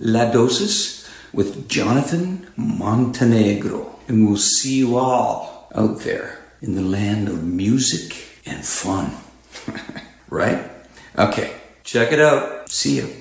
La Dosis with Jonathan Montenegro. And we'll see you all out there in the land of music and fun. right? Okay, check it out. See you.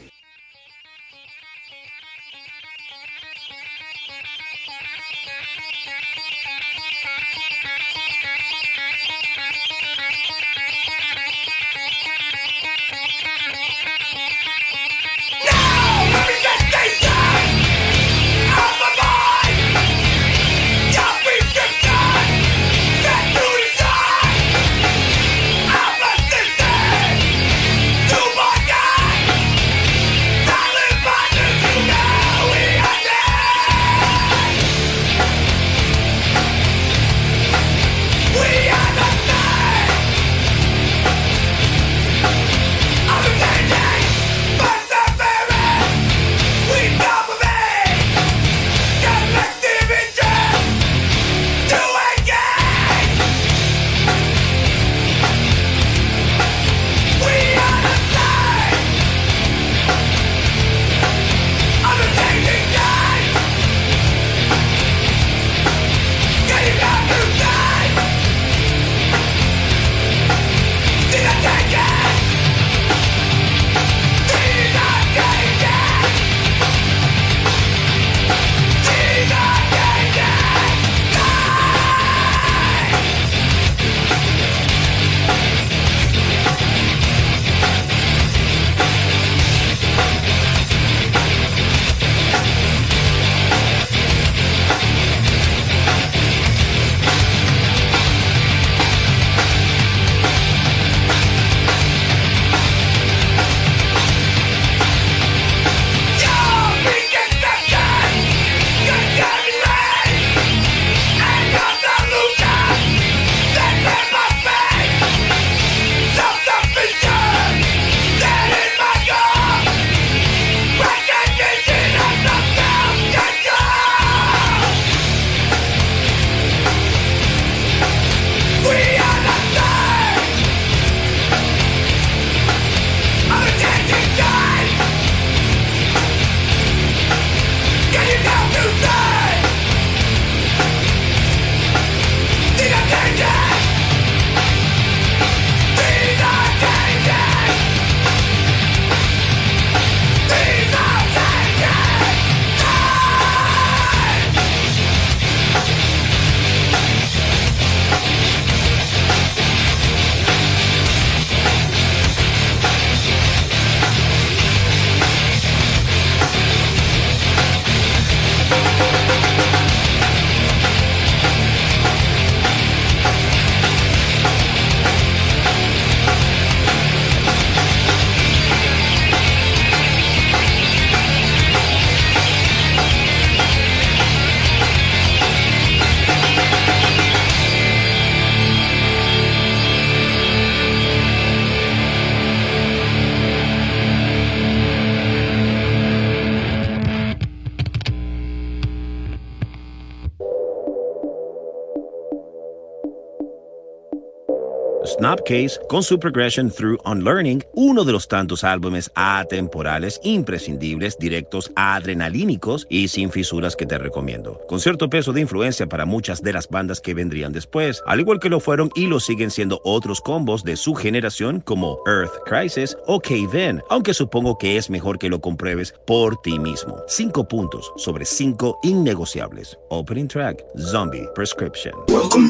Snapcase con su Progression Through Unlearning, uno de los tantos álbumes atemporales, imprescindibles, directos, adrenalínicos y sin fisuras que te recomiendo. Con cierto peso de influencia para muchas de las bandas que vendrían después, al igual que lo fueron y lo siguen siendo otros combos de su generación como Earth Crisis o Cave In, aunque supongo que es mejor que lo compruebes por ti mismo. Cinco puntos sobre cinco innegociables. Opening track, Zombie Prescription. Welcome.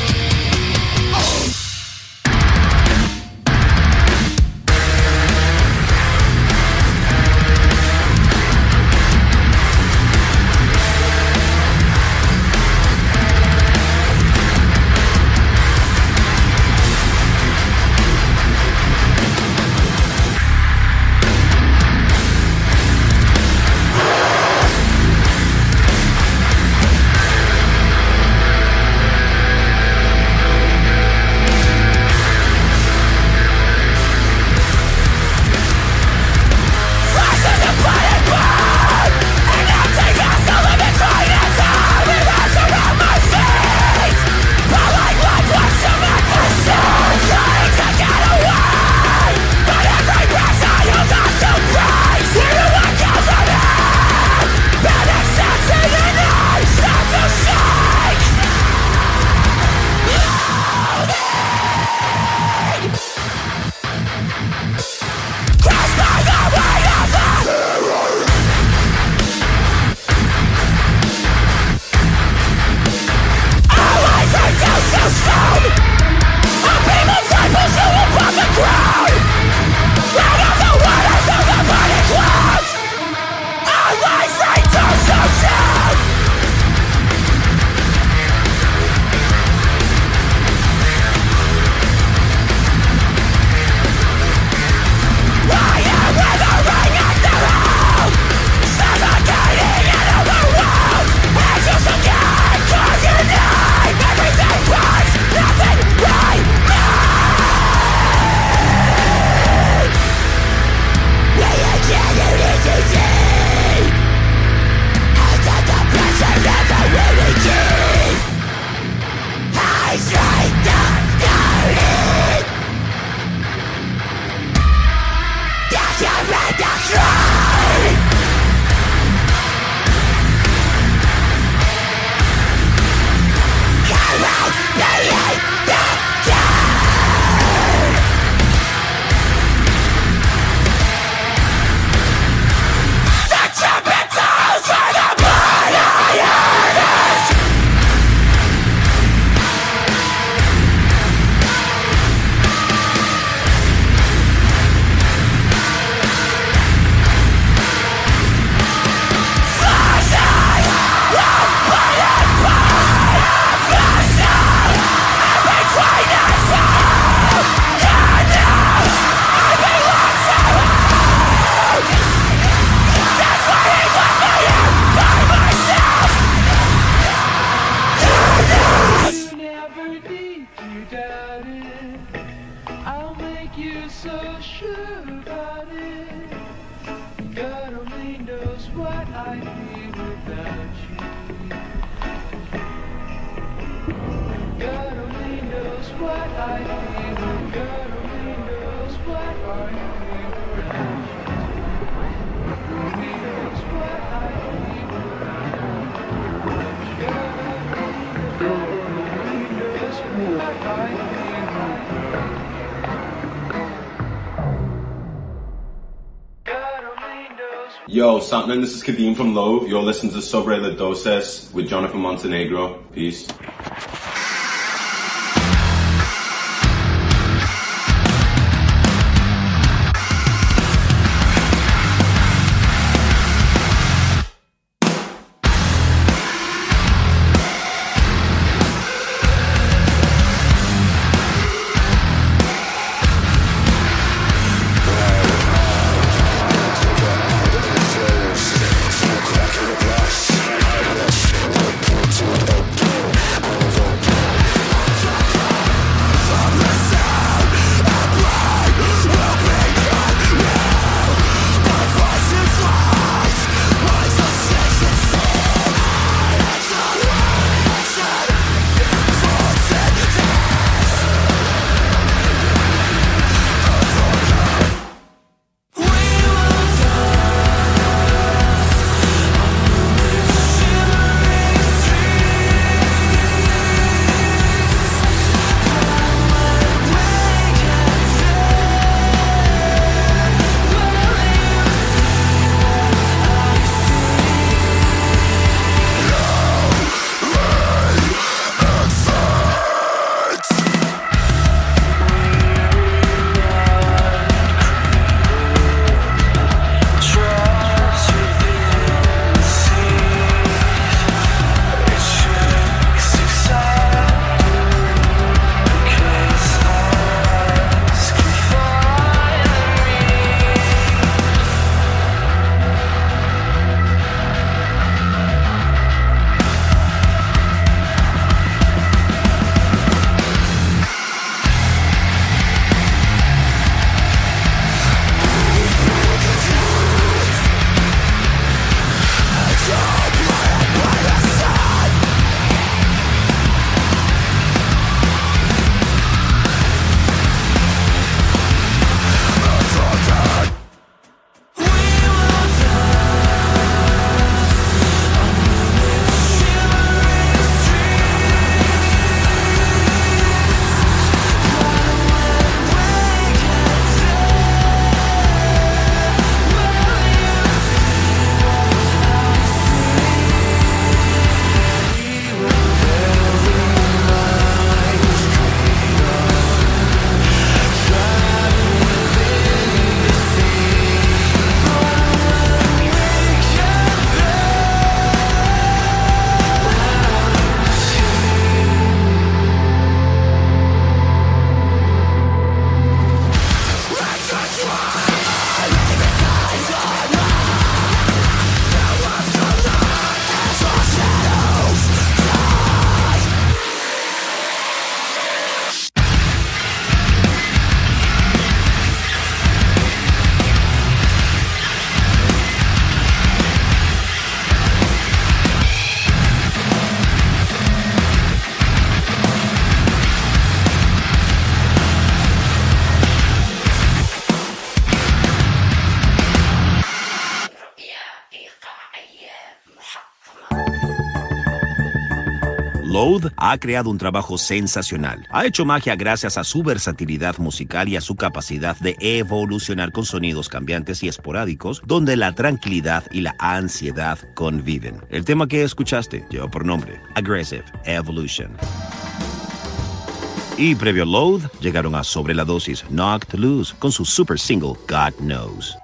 This is Kadeem from Love. You're listening to Sobre La with Jonathan Montenegro. Peace. Ha creado un trabajo sensacional. Ha hecho magia gracias a su versatilidad musical y a su capacidad de evolucionar con sonidos cambiantes y esporádicos, donde la tranquilidad y la ansiedad conviven. El tema que escuchaste lleva por nombre Aggressive Evolution. Y previo Load, llegaron a Sobre la Dosis Knocked Loose con su super single God Knows.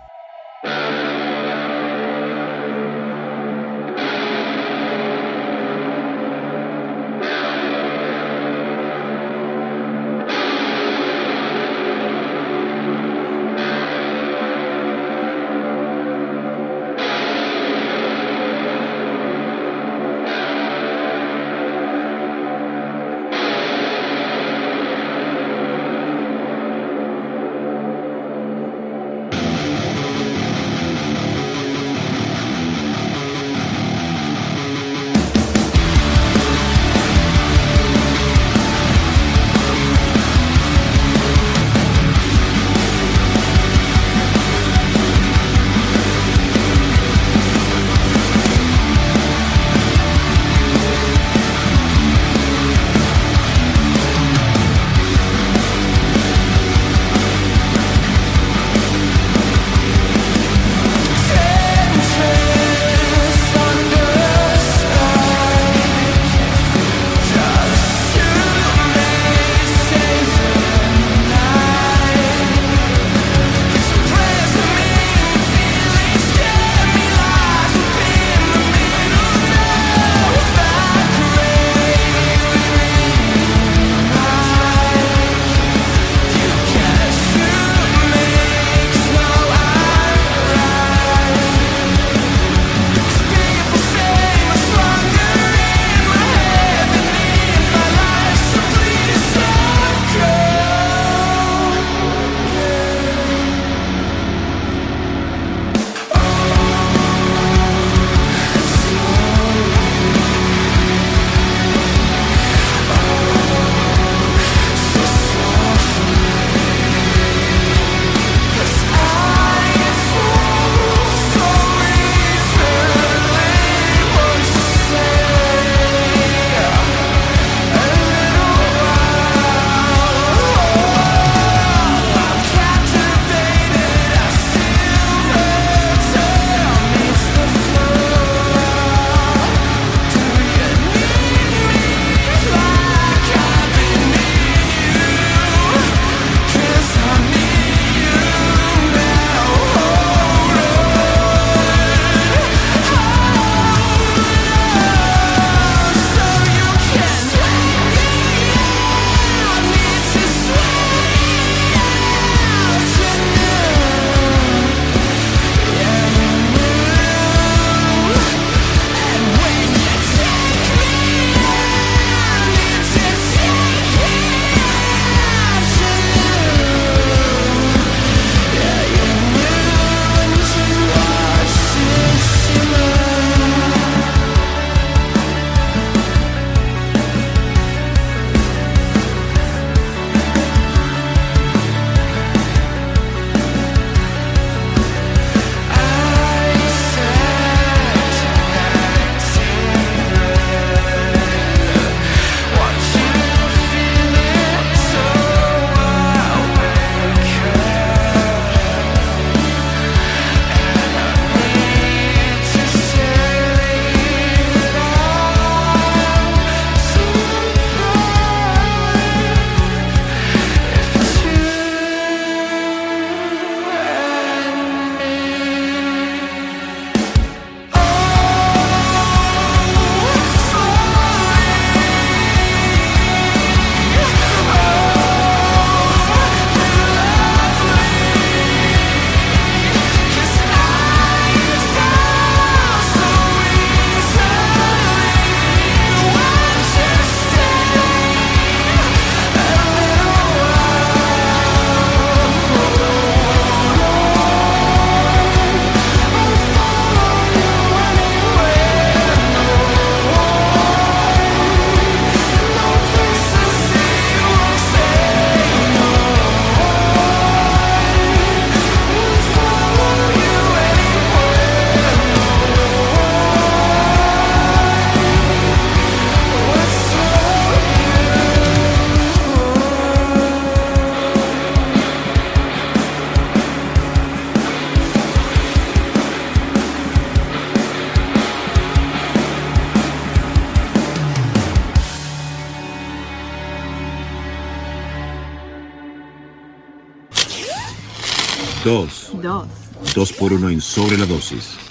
Uno en sobre la dosis.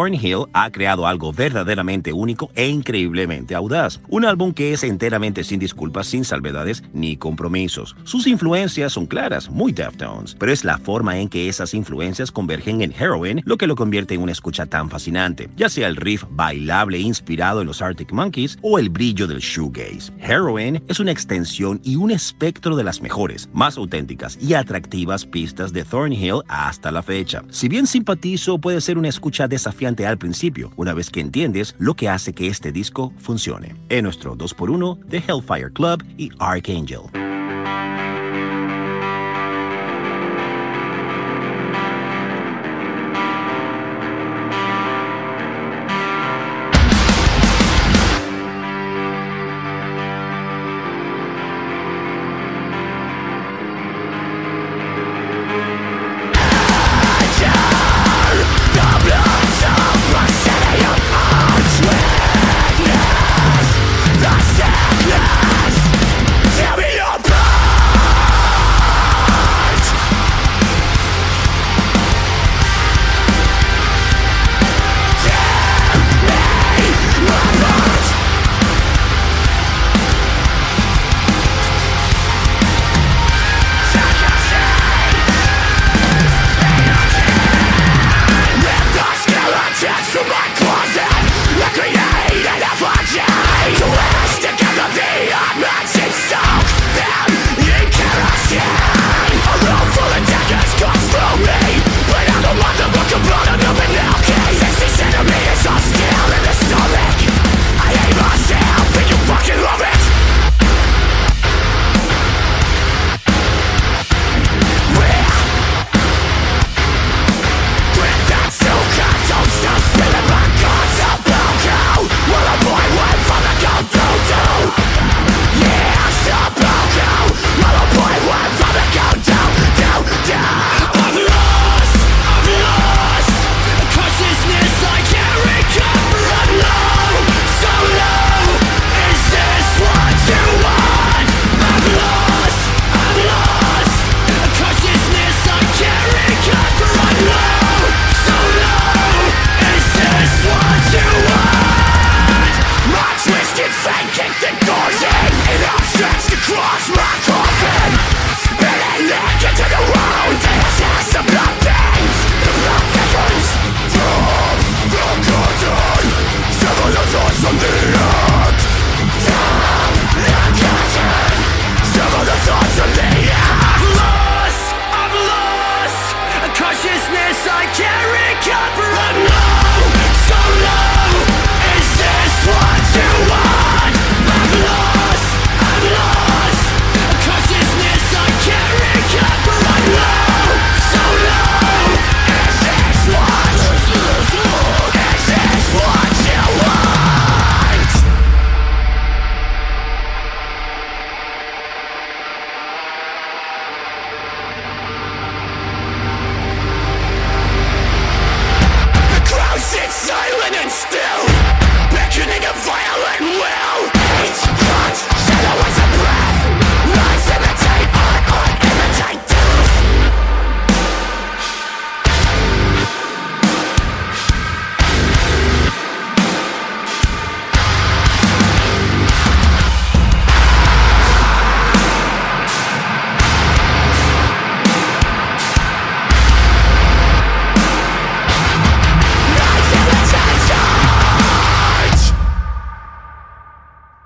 Thornhill ha creado algo verdaderamente único e increíblemente audaz. Un álbum que es enteramente sin disculpas, sin salvedades ni compromisos. Sus influencias son claras, muy Deftones, pero es la forma en que esas influencias convergen en Heroin lo que lo convierte en una escucha tan fascinante, ya sea el riff bailable inspirado en los Arctic Monkeys o el brillo del shoegaze. Heroin es una extensión y un espectro de las mejores, más auténticas y atractivas pistas de Thornhill hasta la fecha. Si bien simpatizo, puede ser una escucha desafiante al principio, una vez que entiendes lo que hace que este disco funcione. En nuestro 2x1 de Hellfire Club y Archangel.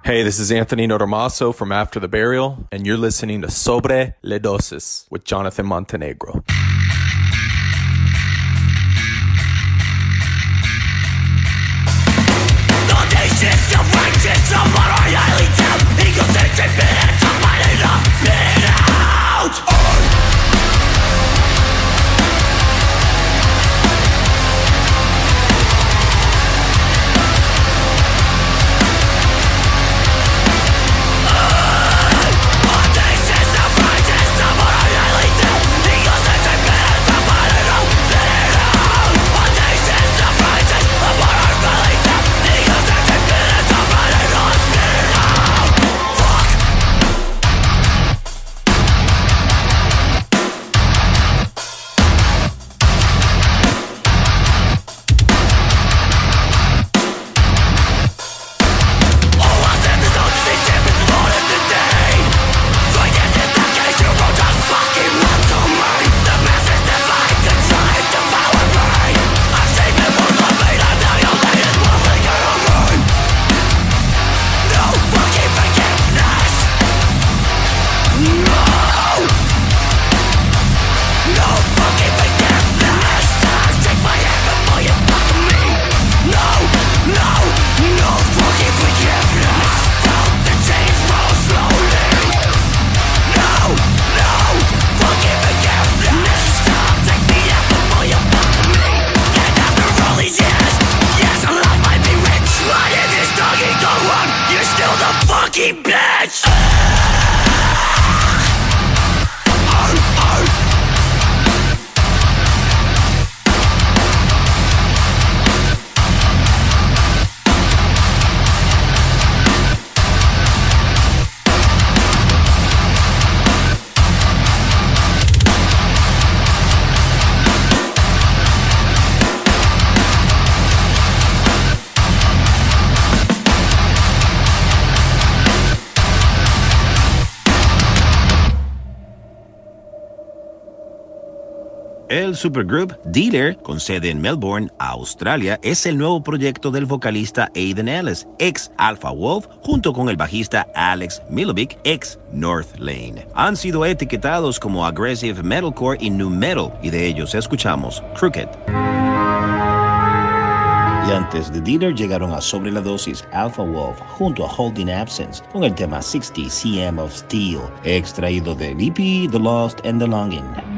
Hey, this is Anthony Notarmaso from After the Burial, and you're listening to Sobre Le Dosis with Jonathan Montenegro. Audacious, supergroup Dealer, con sede en Melbourne, Australia, es el nuevo proyecto del vocalista Aiden Ellis, ex Alpha Wolf, junto con el bajista Alex Milovic, ex North Lane. Han sido etiquetados como Aggressive Metalcore y New Metal, y de ellos escuchamos Crooked. Y antes de Dealer llegaron a Sobre la Dosis Alpha Wolf junto a Holding Absence con el tema 60 cm of Steel, extraído del EP The Lost and the Longing.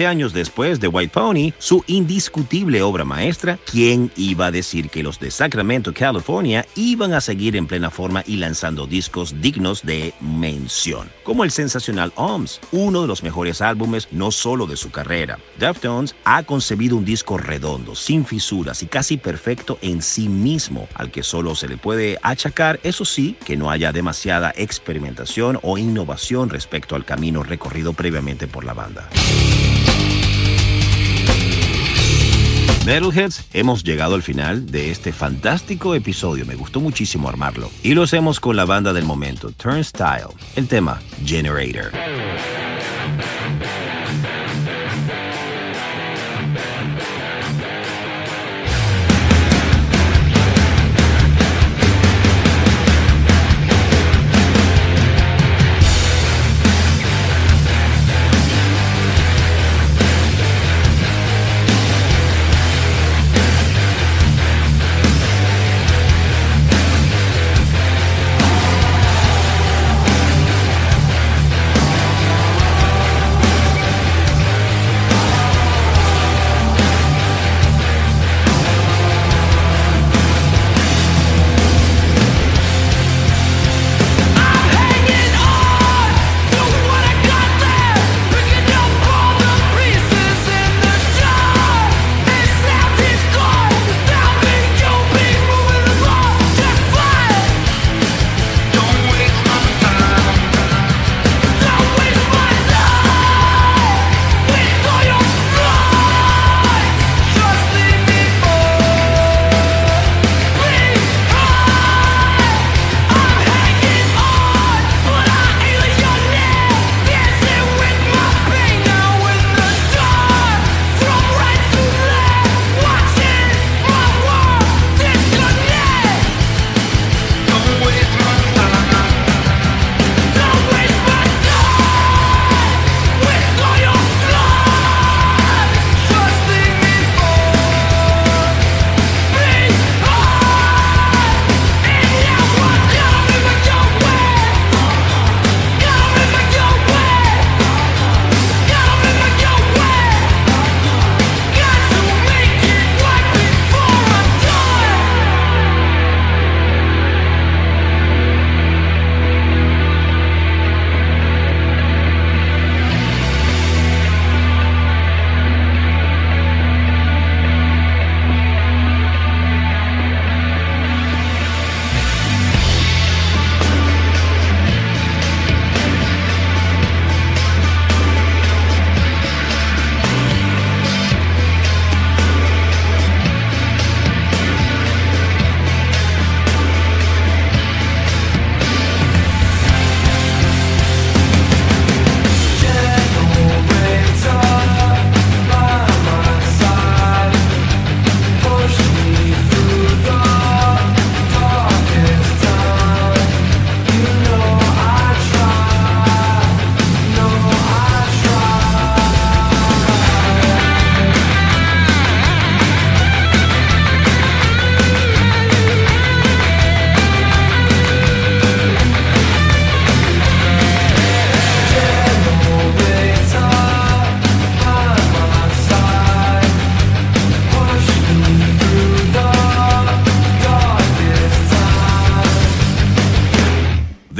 20 años después de White Pony, su indiscutible obra maestra, ¿quién iba a decir que los de Sacramento, California, iban a seguir en plena forma y lanzando discos dignos de mención? Como el sensacional OMS, uno de los mejores álbumes no solo de su carrera. Deftones ha concebido un disco redondo, sin fisuras y casi perfecto en sí mismo, al que solo se le puede achacar, eso sí, que no haya demasiada experimentación o innovación respecto al camino recorrido previamente por la banda. Metalheads, hemos llegado al final de este fantástico episodio. Me gustó muchísimo armarlo. Y lo hacemos con la banda del momento, Turnstile. El tema, Generator.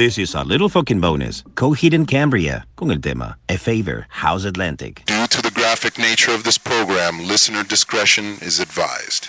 This is a little fucking bonus. Coheed and Cambria con el tema A Favor, House Atlantic. Due to the graphic nature of this program, listener discretion is advised.